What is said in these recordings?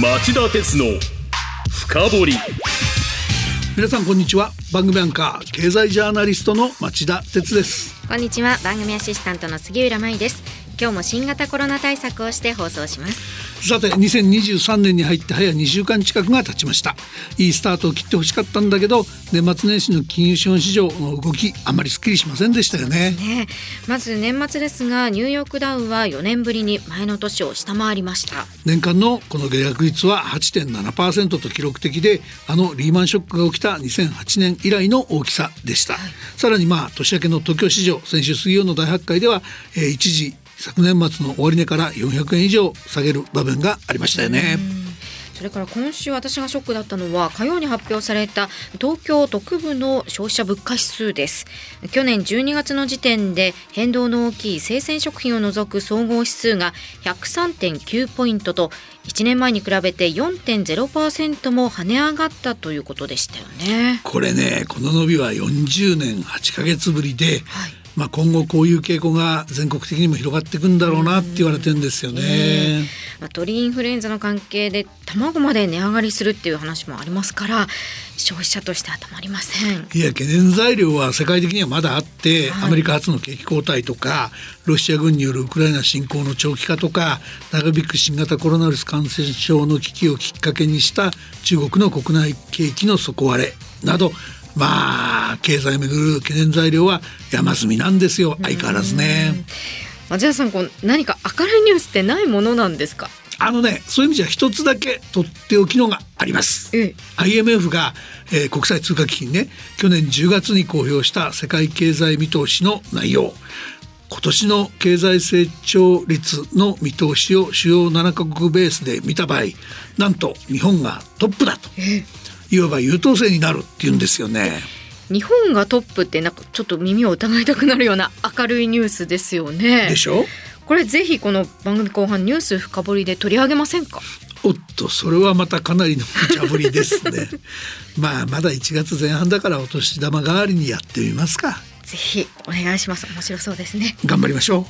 町田鉄の深掘り。皆さんこんにちは。番組アンカー経済ジャーナリストの町田鉄です。こんにちは。番組アシスタントの杉浦舞です今日も新型コロナ対策をして放送します。さて2023年に入って早2週間近くが経ちました。いいスタートを切ってほしかったんだけど年末年始の金融資本市場の動きあまりすっきりしませんでしたよね。ね。まず年末ですがニューヨークダウは4年ぶりに前の年を下回りました。年間のこの下落率は8.7%と記録的であのリーマンショックが起きた2008年以来の大きさでした、はい、さらにまあ年明けの東京市場先週水曜の大発会では、えー、一時昨年末の終値から400円以上下げる場面がありましたよね。それから今週私がショックだったのは火曜に発表された東京特部の消費者物価指数です。去年12月の時点で変動の大きい生鮮食品を除く総合指数が103.9ポイントと1年前に比べて4.0%も跳ね上がったということでしたよね。これねこの伸びは40年8ヶ月ぶりで、はいまあ、今後こういう傾向が全国的にも広がっていくんだろうなって言われてるんですよね。まあ、鳥インフルエンザの関係で卵まで値上がりするっていう話もありますから消費者としてはたまりません。いや懸念材料は世界的にはまだあって、はい、アメリカ発の景気後退とかロシア軍によるウクライナ侵攻の長期化とか長引く新型コロナウイルス感染症の危機をきっかけにした中国の国内景気の底割れなどまあ経済をめぐる懸念材料は山積みなんですよ相変わらずね。町田さんこう何か明るいニュースってないものなんですか？あのねそういう意味じゃ一つだけとっておきのがあります。IMF が、えー、国際通貨基金ね去年10月に公表した世界経済見通しの内容今年の経済成長率の見通しを主要7カ国ベースで見た場合なんと日本がトップだと。いわば優等生になるっていうんですよね。日本がトップってなんかちょっと耳を疑いたくなるような明るいニュースですよね。でしょ？これぜひこの番組後半ニュース深掘りで取り上げませんか？おっとそれはまたかなりの無茶ぶりですね。まあまだ1月前半だからお年玉代わりにやってみますか。ぜひお願いします。面白そうですね。頑張りましょう。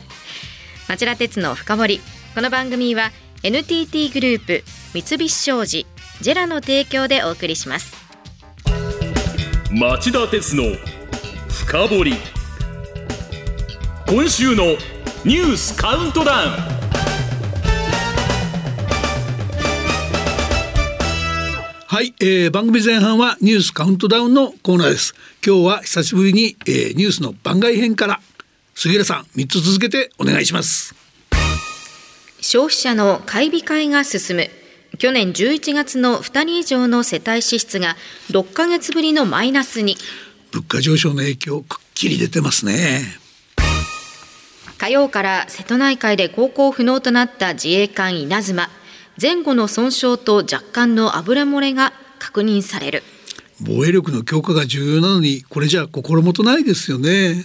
町田鉄の深掘り。この番組は NTT グループ三菱商事ジェラの提供でお送りします。町田鉄の深掘り。今週のニュースカウントダウン。はい、えー、番組前半はニュースカウントダウンのコーナーです。今日は久しぶりに、えー、ニュースの番外編から杉浦さん3つ続けてお願いします。消費者の買い控えが進む去年11月の2人以上の世帯支出が6ヶ月ぶりのマイナスに。物価上昇の影響くっきり出てますね。火曜から瀬戸内海で航行不能となった自衛艦稲妻。前後の損傷と若干の油漏れが確認される。防衛力の強化が重要なのにこれじゃ心もとないですよね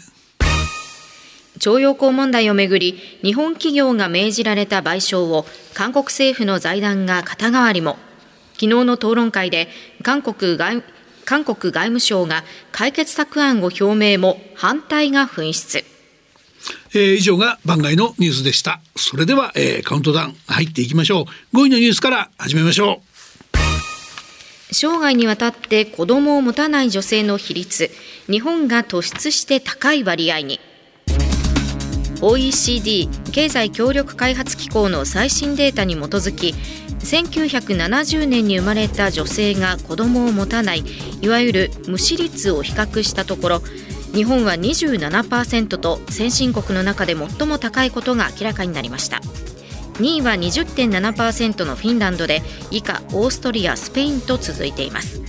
徴用工問題をめぐり日本企業が命じられた賠償を韓国政府の財団が肩代わりも。昨日の討論会で韓国外韓国外務省が解決策案を表明も反対が噴出。えー、以上が番外のニュースでした。それでは、えー、カウントダウン入っていきましょう。5位のニュースから始めましょう。生涯にわたって子供を持たない女性の比率。日本が突出して高い割合に OECD 経済協力開発機構の最新データに基づき1970年に生まれた女性が子供を持たないいわゆる無子率を比較したところ日本は27%と先進国の中で最も高いことが明らかになりました。2位は20.7%のフィンランドで以下オーストリアスペインと続いています。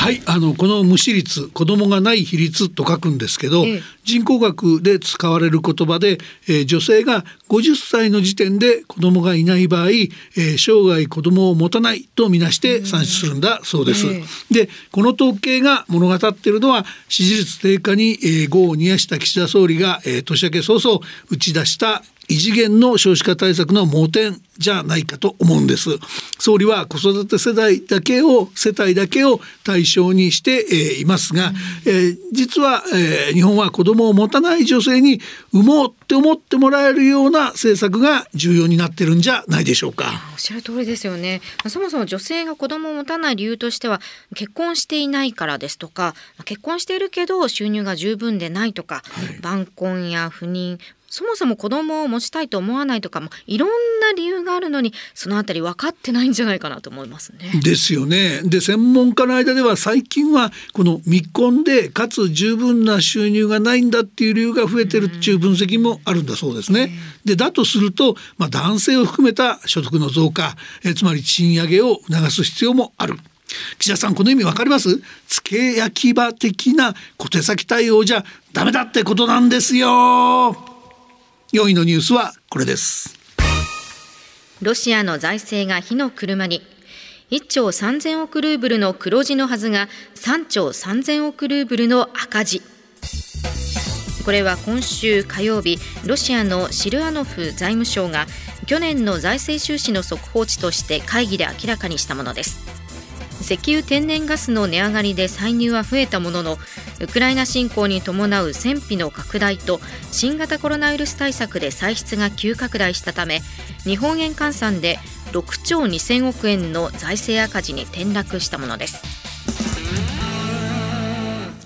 はいあのこの無視率子供がない比率と書くんですけど、え人口学で使われる言葉で、えー、女性が50歳の時点で子供がいない場合、えー、生涯子供を持たないとみなして算出するんだそうです。えでこの統計が物語っているのは支持率低下に、えー、業を煮やした岸田総理が、えー、年明け早々打ち出した異次元の少子化対策の盲点じゃないかと思うんです。総理は子育て世代だけを世帯だけを対象にして、えー、いますが、えー、実は、えー、日本は子供を持たない女性に産もうって思ってもらえるような政策が重要になってるんじゃないでしょうか。おっしゃる通りですよね。そもそも女性が子供を持たない理由としては結婚していないからですとか結婚しているけど収入が十分でないとか、はい、晩婚や不妊そもそも子供を持ちたいと思わないとかもいろんな理由があるのにそのあたり分かってないんじゃないかなと思いますね。ですよね。で専門家の間では最近はこの未婚でかつ十分な収入がないんだっていう理由が増えてるっていう分析もあるんだそうですね。でだとすると、まあ、男性を含めた所得の増加えつまり賃上げを促す必要もある。岸田さんこの意味わかります？付け焼き場的な小手先対応じゃダメだってことなんですよ4位のニュースはこれです。ロシアの財政が火の車に。1兆3000億ルーブルの黒字のはずが3兆3000億ルーブルの赤字。これは今週火曜日ロシアのシルアノフ財務省が去年の財政収支の速報値として会議で明らかにしたものです。石油天然ガスの値上がりで歳入は増えたもののウクライナ侵攻に伴う戦費の拡大と新型コロナウイルス対策で歳出が急拡大したため日本円換算で6兆2000億円の財政赤字に転落したものです。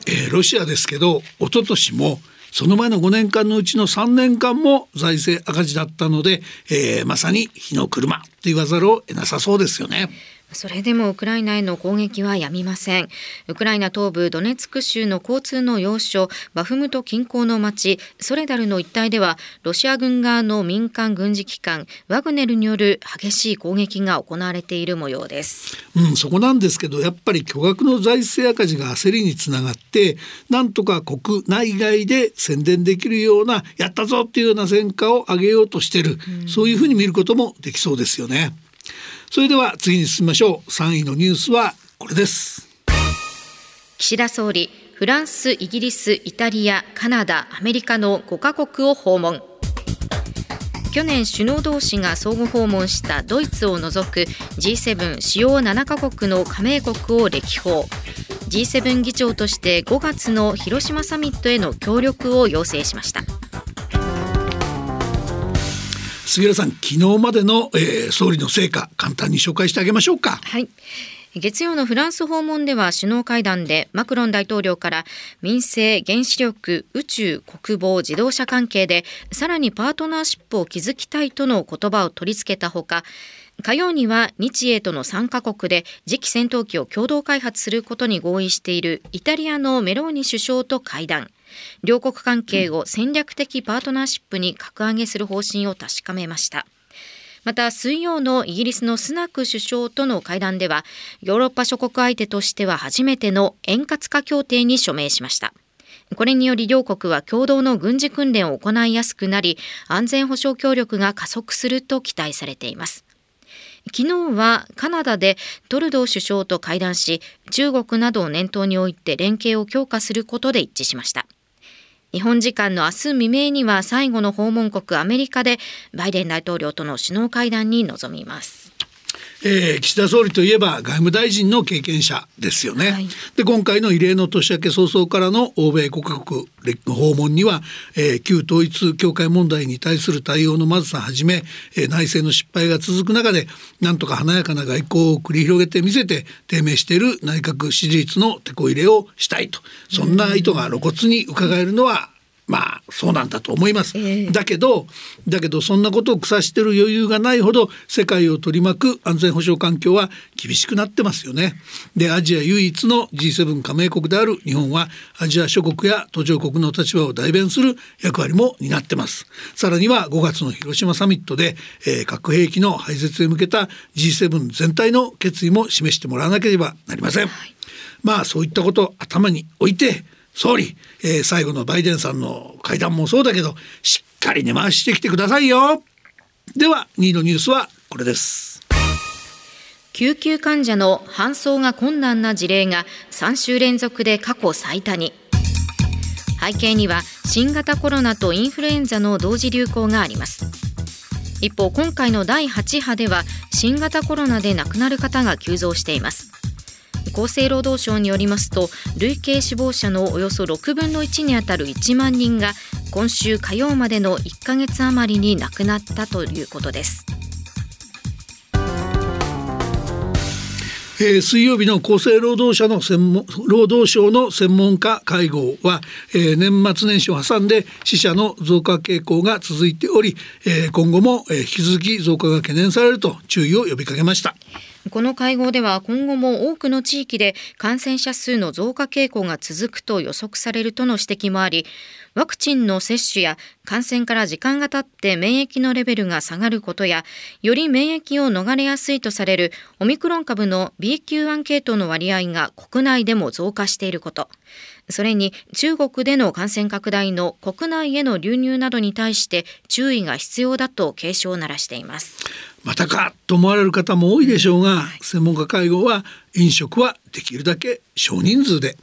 えー、ロシアですけど一昨年もその前の5年間のうちの3年間も財政赤字だったので、えー、まさに火の車と言わざるを得なさそうですよね。それでもウクライナへの攻撃はやみません。ウクライナ東部ドネツク州の交通の要衝バフムト近郊の町ソレダルの一帯ではロシア軍側の民間軍事機関ワグネルによる激しい攻撃が行われている模様です、うん、そこなんですけどやっぱり巨額の財政赤字が焦りにつながってなんとか国内外で宣伝できるようなやったぞっていうような戦果を上げようとしてる、うん、そういうふうに見ることもできそうですよね。それでは次に進みましょう。3位のニュースはこれです。岸田総理フランスイギリスイタリアカナダアメリカの5カ国を訪問。去年首脳同士が相互訪問したドイツを除く G7 主要7カ国の加盟国を歴訪。G7 議長として5月の広島サミットへの協力を要請しました。杉浦さん昨日までの、えー、総理の成果簡単に紹介してあげましょうか。はい。月曜のフランス訪問では首脳会談でマクロン大統領から民生、原子力、宇宙、国防、自動車関係でさらにパートナーシップを築きたいとの言葉を取り付けたほか火曜には日英との3カ国で次期戦闘機を共同開発することに合意しているイタリアのメローニ首相と会談。両国関係を戦略的パートナーシップに格上げする方針を確かめました。また水曜のイギリスのスナク首相との会談ではヨーロッパ諸国相手としては初めての円滑化協定に署名しました。これにより両国は共同の軍事訓練を行いやすくなり安全保障協力が加速すると期待されています。昨日はカナダでトルドー首相と会談し中国などを念頭に置いて連携を強化することで一致しました。日本時間の明日未明には最後の訪問国アメリカでバイデン大統領との首脳会談に臨みます。えー、岸田総理といえば外務大臣の経験者ですよね。はい、で今回の異例の年明け早々からの欧米5カ国訪問には、えー、旧統一教会問題に対する対応のまずさはじめ、えー、内政の失敗が続く中でなんとか華やかな外交を繰り広げてみせて低迷している内閣支持率の手こ入れをしたいとそんな意図が露骨に伺えるのはまあそうなんだと思います、えー、だけどだけどそんなことを腐してる余裕がないほど世界を取り巻く安全保障環境は厳しくなってますよね。でアジア唯一の G7 加盟国である日本はアジア諸国や途上国の立場を代弁する役割も担ってます。さらには5月の広島サミットで、えー、核兵器の廃絶へ向けた G7 全体の決意も示してもらわなければなりません、はい、まあそういったことを頭に置いて総理、えー、最後のバイデンさんの会談もそうだけどしっかり根回してきてくださいよ。では2位のニュースはこれです。救急患者の搬送が困難な事例が3週連続で過去最多に。背景には新型コロナとインフルエンザの同時流行があります。一方今回の第8波では新型コロナで亡くなる方が急増しています。厚生労働省によりますと累計死亡者のおよそ6分の1にあたる1万人が今週火曜までの1ヶ月余りに亡くなったということですえー、水曜日の厚生労働者の専門労働省の専門家会合は、えー、年末年始を挟んで死者の増加傾向が続いており、えー、今後も、引き続き増加が懸念されると注意を呼びかけました。この会合では今後も多くの地域で感染者数の増加傾向が続くと予測されるとの指摘もありワクチンの接種や感染から時間が経って免疫のレベルが下がることやより免疫を逃れやすいとされるオミクロン株の BQ.1 系統の割合が国内でも増加していることそれに中国での感染拡大の国内への流入などに対して注意が必要だと警鐘を鳴らしています。またかと思われる方も多いでしょうが、はい、専門家会合は飲食はできるだけ少人数で。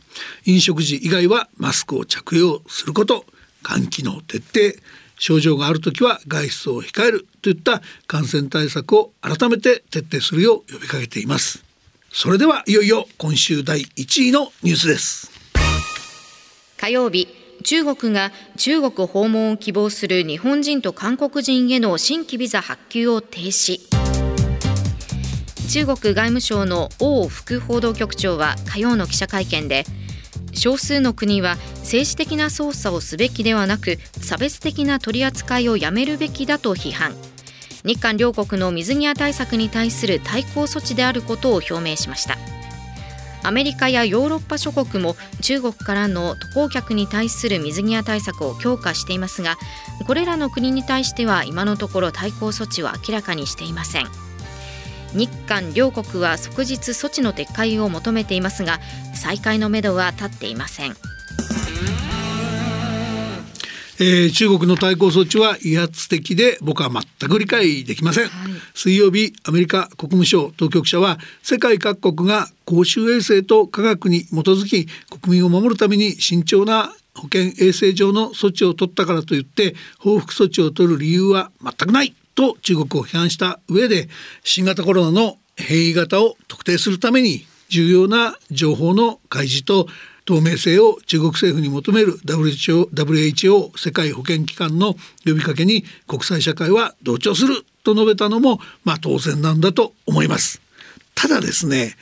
飲食時以外はマスクを着用すること換気の徹底。症状がある時は外出を控えるといった感染対策を改めて徹底するよう呼びかけています。それではいよいよ今週第1位のニュースです。火曜日中国が中国訪問を希望する日本人と韓国人への新規ビザ発給を停止。中国外務省の王副報道局長は火曜の記者会見で少数の国は政治的な操作をすべきではなく差別的な取り扱いをやめるべきだと批判。日韓両国の水際対策に対する対抗措置であることを表明しました。アメリカやヨーロッパ諸国も中国からの渡航客に対する水際対策を強化していますがこれらの国に対しては今のところ対抗措置は明らかにしていません。日韓両国は即日措置の撤回を求めていますが再開のめどは立っていません。えー、中国の対抗措置は威圧的で僕は全く理解できません、はい、水曜日アメリカ国務省当局者は世界各国が公衆衛生と科学に基づき国民を守るために慎重な保健衛生上の措置を取ったからといって報復措置を取る理由は全くないと中国を批判した上で新型コロナの変異型を特定するために重要な情報の開示と透明性を中国政府に求める WHO, WHO 世界保健機関の呼びかけに国際社会は同調すると述べたのもまあ当然なんだと思います。ただですね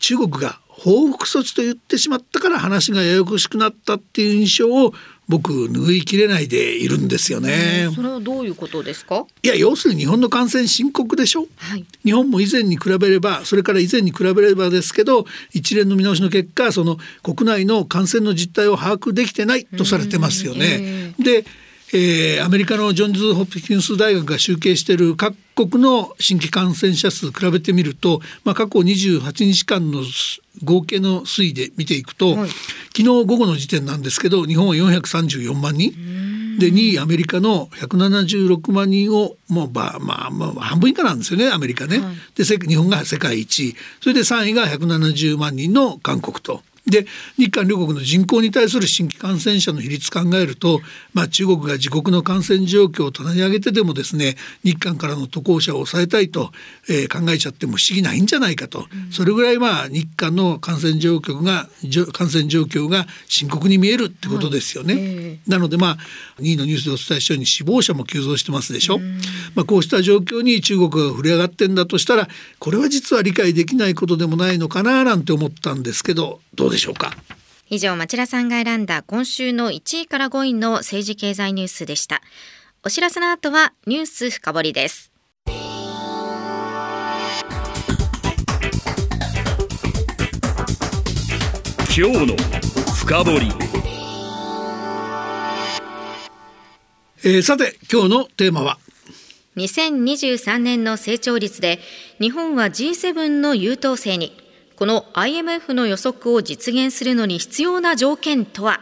中国が報復措置と言ってしまったから話がややこしくなったっていう印象を僕拭いきれないでいるんですよね。それはどういうことですか？いや要するに日本の感染深刻でしょ？はい、日本も以前に比べればそれから以前に比べればですけど一連の見直しの結果その国内の感染の実態を把握できてないとされてますよね。えー、でえー、アメリカのジョンズ・ホプキンス大学が集計している各国の新規感染者数比べてみると、まあ、過去28日間の合計の推移で見ていくと、はい、昨日午後の時点なんですけど日本は434万人。で2位アメリカの176万人をもうまあまあ、まあ、半分以下なんですよねアメリカね。はい、で日本が世界一位。それで3位が170万人の韓国と。で日韓両国の人口に対する新規感染者の比率考えると、まあ、中国が自国の感染状況を棚に上げてでもですね日韓からの渡航者を抑えたいと、えー、考えちゃっても不思議ないんじゃないかと、うん、それぐらいまあ日韓の感染状況が感染状況が深刻に見えるってことですよね。はいえー、なのでまあ2位のニュースでお伝えしたように死亡者も急増してますでしょ。うん、まあ、こうした状況に中国が触れ上がってんだとしたらこれは実は理解できないことでもないのかななんて思ったんですけどどうでしょうか？以上町田さんが選んだ今週の1位から5位の政治経済ニュースでした。お知らせの後はニュース深掘りです。今日の深掘り。えー、さて今日のテーマは？2023年の成長率で日本は G7 の優等生にこの IMF の予測を実現するのに必要な条件とは？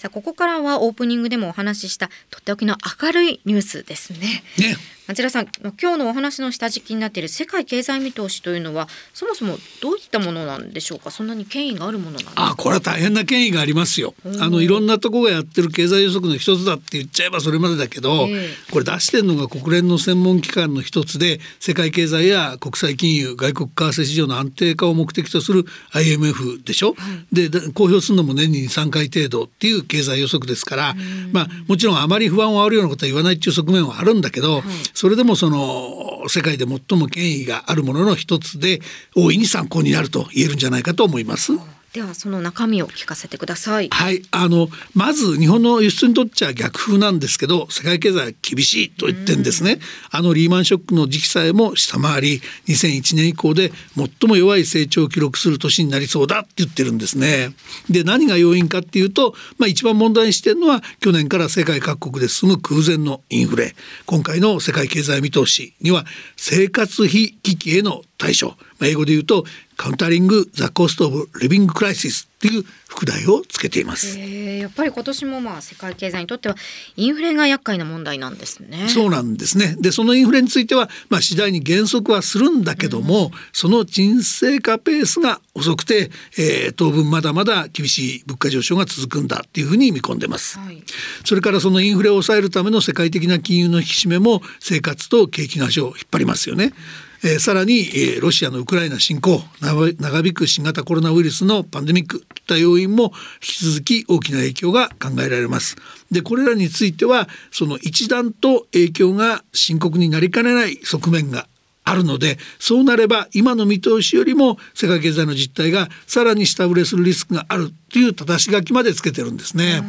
さあここからはオープニングでもお話ししたとっておきの明るいニュースですね。ね町田さん今日のお話の下敷きになっている世界経済見通しというのはそもそもどういったものなんでしょうか？そんなに権威があるものなんあこれは大変な権威がありますよ。あのいろんなところがやってる経済予測の一つだって言っちゃえばそれまでだけど、えー、これ出してるのが国連の専門機関の一つで世界経済や国際金融外国為替市場の安定化を目的とする IMF でしょ、はい、で公表するのも年に3回程度っていう経済予測ですから、まあもちろんあまり不安をあるようなことは言わないっていう側面はあるんだけど、はい、それでもその世界で最も権威があるものの一つで大いに参考になると言えるんじゃないかと思います。ではその中身を聞かせてください。はいあのまず日本の輸出にとっちゃ逆風なんですけど世界経済は厳しいと言ってんですね。あのリーマンショックの時期さえも下回り2001年以降で最も弱い成長を記録する年になりそうだって言ってるんですね。で何が要因かっていうと、まあ、一番問題にしてるのは去年から世界各国で進む空前のインフレ今回の世界経済見通しには生活費危機への対処英語で言うとカウンタリング・ザ・コスト・オブ・リビング・クライシスっていう副題をつけています。やっぱり今年もまあ世界経済にとってはインフレが厄介な問題なんですね。そうなんですね。でそのインフレについてはまあ次第に減速はするんだけども、うん、その沈静化ペースが遅くて、えー、当分まだまだ厳しい物価上昇が続くんだっていうふうに見込んでます。はい、それからそのインフレを抑えるための世界的な金融の引き締めも生活と景気の足を引っ張りますよね。うんえー、さらに、えー、ロシアのウクライナ侵攻長引く新型コロナウイルスのパンデミックといった要因も引き続き大きな影響が考えられます。でこれらについてはその一段と影響が深刻になりかねない側面があるのでそうなれば今の見通しよりも世界経済の実態がさらに下振れするリスクがあるという正し書きまでつけてるんですね。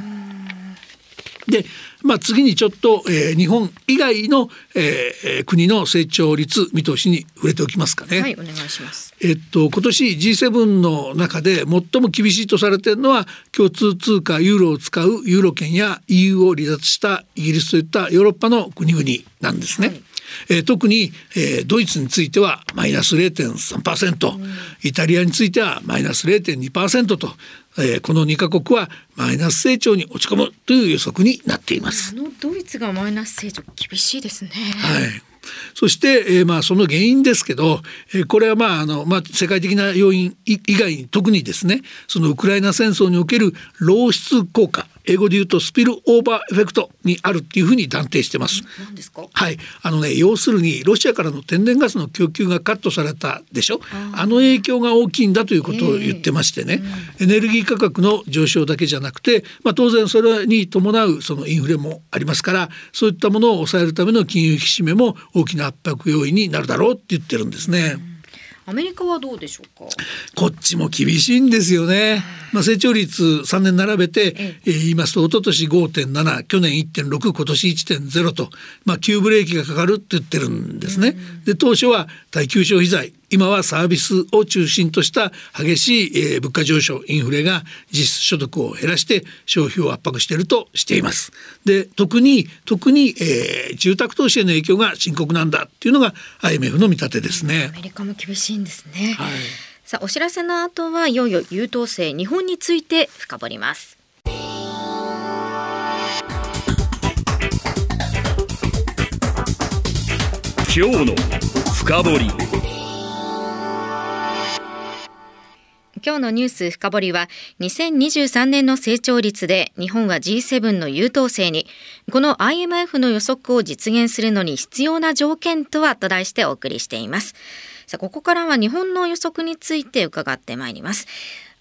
でまあ、次にちょっと、えー、日本以外の、えー、国の成長率見通しに触れておきますかね。はい、お願いします。えっと今年 G7 の中で最も厳しいとされているのは共通通貨ユーロを使うユーロ圏や EU を離脱したイギリスといったヨーロッパの国々なんですね。はいえー、特に、えー、ドイツについてはマイナス0.3%、うん、イタリアについてはマイナス0.2%と。えー、この2カ国はマイナス成長に落ち込むという予測になっています。あのドイツがマイナス成長厳しいですね。はい。そして、えー、まあその原因ですけど、えー、これはまああのまあ世界的な要因以外に特にですねそのウクライナ戦争における漏出効果英語で言うとスピルオーバーエフェクトにあるっていうふうに断定してます。はい、あのね要するにロシアからの天然ガスの供給がカットされたでしょ？あの影響が大きいんだということを言ってましてね、エネルギー価格の上昇だけじゃなくて、まあ当然それに伴うそのインフレもありますから、そういったものを抑えるための金融引き締めも大きな圧迫要因になるだろうって言ってるんですね。うんアメリカはどうでしょうか？こっちも厳しいんですよね、まあ、成長率3年並べて、ええ。言いますと一昨年5.7去年1.6今年1.0と、まあ、急ブレーキがかかるって言ってるんですね。で当初は耐久消費財今はサービスを中心とした激しい、えー、物価上昇インフレが実質所得を減らして消費を圧迫しているとしています。で特に特に、えー、住宅投資への影響が深刻なんだっていうのが IMF の見立てですね。アメリカも厳しいんですね。はい、さあお知らせの後はいよいよ優等生日本について深掘ります。今日の深掘り。今日のニュース深掘りは2023年の成長率で日本は G7 の優等生にこの IMF の予測を実現するのに必要な条件とはと題してお送りしています。さあここからは日本の予測について伺ってまいります。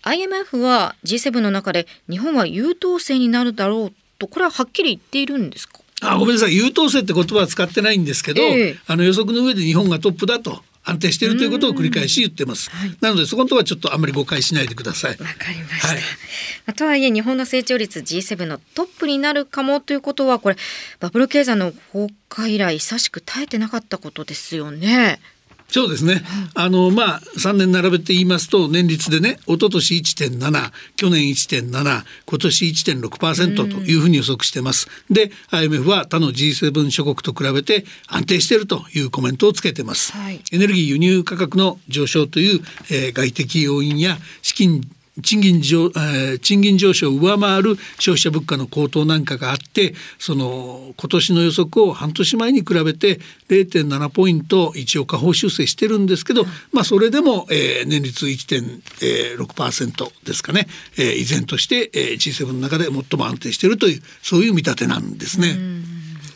IMF は G7 の中で日本は優等生になるだろうとこれははっきり言っているんですか？あごめんなさい。優等生って言葉は使ってないんですけど、えー、あの予測の上で日本がトップだと安定しているということを繰り返し言ってます。はい、なのでそこのところはちょっとあんまり誤解しないでください。わかりました。はい、とはいえ日本の成長率 G7 のトップになるかもということはこれバブル経済の崩壊以来久しく耐えてなかったことですよね。そうですね。あのまあ3年並べて言いますと年率でね一昨年1.7去年1.7今年1.6%というふうに予測してます。で IMF は他の G7 諸国と比べて安定しているというコメントをつけてます。はい、エネルギー輸入価格の上昇という、えー、外的要因や資金賃金上、えー、賃金上昇を上回る消費者物価の高騰なんかがあってその今年の予測を半年前に比べて0.7ポイント一応下方修正してるんですけど、まあ、それでも、えー、年率1.6%ですかね、えー、依然として、えー、G7 の中で最も安定しているというそういう見立てなんですね。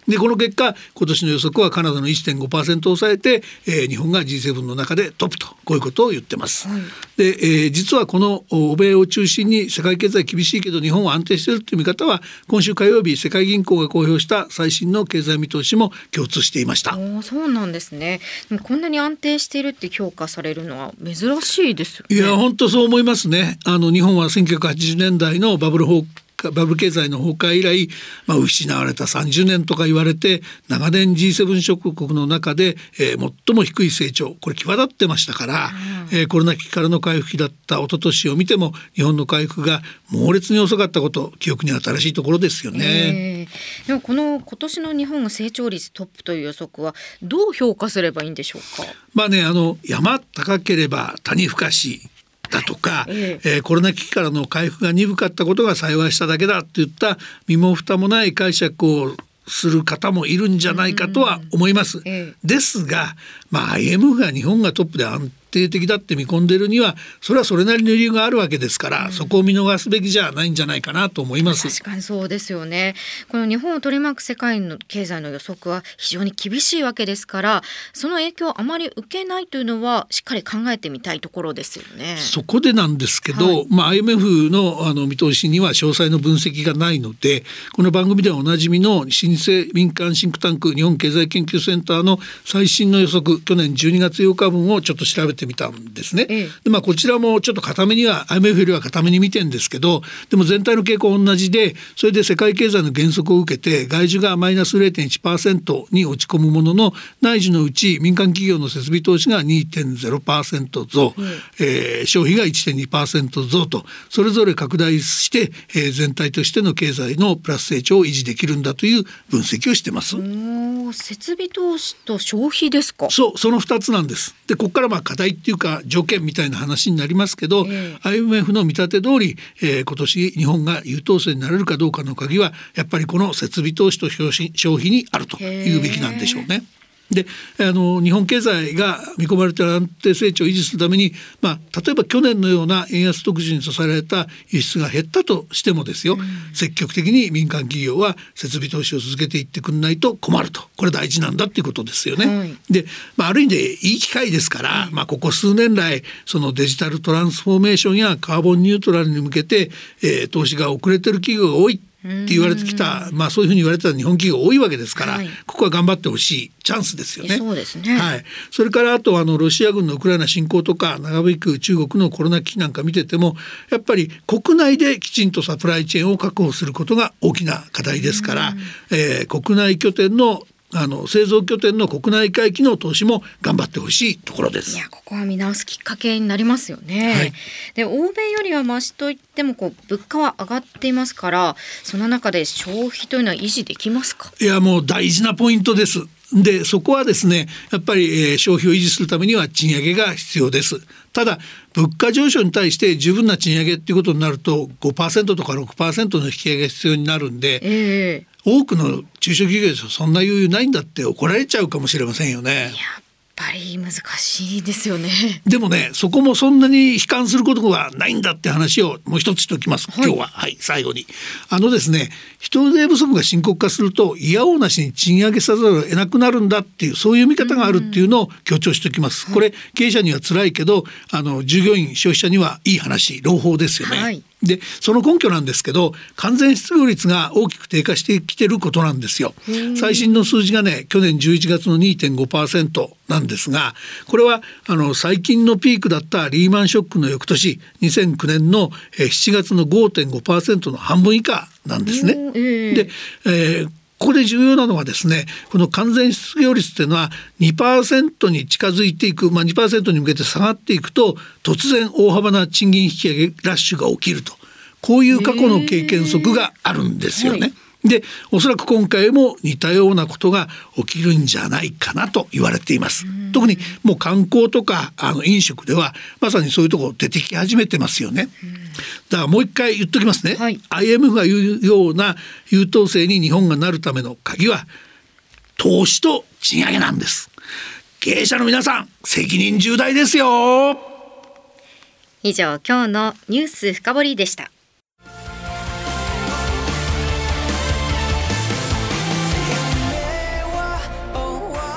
でこの結果今年の予測はカナダの1.5%を抑えて、えー、日本が G7 の中でトップとこういうことを言ってます。はい、で、えー、実はこの欧米を中心に世界経済厳しいけど日本は安定しているという見方は今週火曜日世界銀行が公表した最新の経済見通しも共通していました。そうなんですね。こんなに安定しているって評価されるのは珍しいですよ、ね、いや本当そう思いますね。あの日本は1980年代のバブル崩バブル経済の崩壊以来、まあ、失われた30年とか言われて長年 G7 諸国の中で、えー、最も低い成長これ際立ってましたから、うん、えー、コロナ危機からの回復期だった一昨年を見ても日本の回復が猛烈に遅かったこと記憶に新しいところですよね。えー、でもこの今年の日本が成長率トップという予測はどう評価すればいいんでしょうか？まあねあの山高ければ谷深しだとか、ええ。ー、コロナ危機からの回復が鈍かったことが幸いしただけだって言った身も蓋もない解釈をする方もいるんじゃないかとは思います。ええ、ですが、まあ、IMF が日本がトップで安定的だって見込んでるにはそれはそれなりの理由があるわけですから、うん、そこを見逃すべきじゃないんじゃないかなと思います。確かにそうですよね。この日本を取り巻く世界の経済の予測は非常に厳しいわけですからその影響をあまり受けないというのはしっかり考えてみたいところですよね。そこでなんですけど、はい、まあ IMF のあの見通しには詳細の分析がないのでこの番組ではおなじみの新生民間シンクタンク日本経済研究センターの最新の予測去年12月8日分をちょっと調べてみたんですね。でまあこちらもちょっと固めには IMF よりは固めに見てんですけどでも全体の傾向同じでそれで世界経済の減速を受けて外需がマイナス0.1%に落ち込むものの内需のうち民間企業の設備投資が2.0%増、うん、えー、消費が1.2%増とそれぞれ拡大して、えー、全体としての経済のプラス成長を維持できるんだという分析をしてます。設備投資と消費ですか？そうその2つなんですでここからまあ課題っていうか条件みたいな話になりますけど、えー、IMF の見立て通り、えー、今年日本が優等生になれるかどうかの鍵はやっぱりこの設備投資と消費にあるというべきなんでしょうね。であの日本経済が見込まれている安定成長を維持するために、まあ、例えば去年のような円安特需に支えられた輸出が減ったとしてもですよ、うん、積極的に民間企業は設備投資を続けていってくれないと困ると。これ大事なんだっていうことですよね。はい、で、まあ、ある意味でいい機会ですから、まあ、ここ数年来そのデジタルトランスフォーメーションやカーボンニュートラルに向けて、えー、投資が遅れてる企業が多いって言われてきた、まあそういうふうに言われてた日本企業多いわけですから、はい、ここは頑張ってほしいチャンスですよね。そうですね。はい。それからあとあのロシア軍のウクライナ侵攻とか長引く中国のコロナ危機なんか見ててもやっぱり国内できちんとサプライチェーンを確保することが大きな課題ですから、えー、国内拠点のあの製造拠点の国内回帰の投資も頑張ってほしいところです。いやここは見直すきっかけになりますよね。はい、で欧米よりはマシといってもこう物価は上がっていますからその中で消費というのは維持できますか？いやもう大事なポイントです。でそこはですねやっぱり、えー、消費を維持するためには賃上げが必要です。ただ物価上昇に対して十分な賃上げっていうことになると5%とか6%の引き上げが必要になるんで、えー、多くの中小企業でそんな余裕ないんだって怒られちゃうかもしれませんよね。ぱり難しいですよね。でもねそこもそんなに悲観することはないんだって話をもう一つしておきます、今日は。はい最後に。あのですね人手不足が深刻化するといやおうなしに賃上げさざるを得なくなるんだっていうそういう見方があるっていうのを強調しておきます、これ経営者には辛いけどあの従業員消費者にはいい話朗報ですよね、はい。でその根拠なんですけど完全失業率が大きく低下してきてることなんですよ。最新の数字がね去年11月の2.5%なんですがこれはあの最近のピークだったリーマンショックの翌年2009年の7月の5.5%の半分以下なんですね。で、えーここで重要なのはですねこの完全失業率っていうのは2%に近づいていく、まあ、2%に向けて下がっていくと突然大幅な賃金引き上げラッシュが起きるとこういう過去の経験則があるんですよね。でおそらく今回も似たようなことが起きるんじゃないかなと言われています。特にもう観光とかあの飲食ではまさにそういうところ出てき始めてますよね。だからもう一回言っときますね。はい、IMF が言うような優等生に日本がなるための鍵は投資と賃上げなんです。経営者の皆さん責任重大ですよ。以上今日のニュース深掘りでした。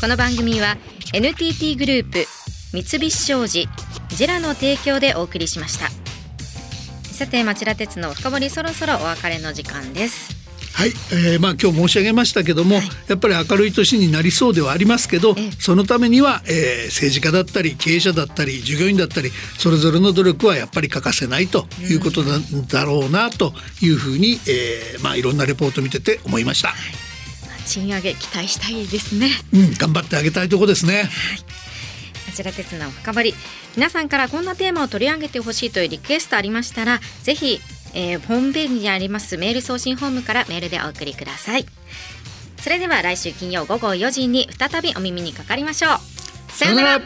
この番組は NTT グループ三菱商事ジェラの提供でお送りしました。さて町田鉄の深掘りそろそろお別れの時間です。はい、えー、まあ今日申し上げましたけども、はい、やっぱり明るい年になりそうではありますけど、そのためには、えー、政治家だったり経営者だったり従業員だったりそれぞれの努力はやっぱり欠かせないということなんだろうなというふうに、えー、まあいろんなレポート見てて思いました。はい賃上げ期待したいですね。うん、頑張ってあげたいとこですね。はい。こちら鉄の深掘り皆さんからこんなテーマを取り上げてほしいというリクエストありましたらぜひ、えー、ホームページにありますメール送信ホームからメールでお送りくださいそれでは来週金曜午後4時に再びお耳にかかりましょうさようなら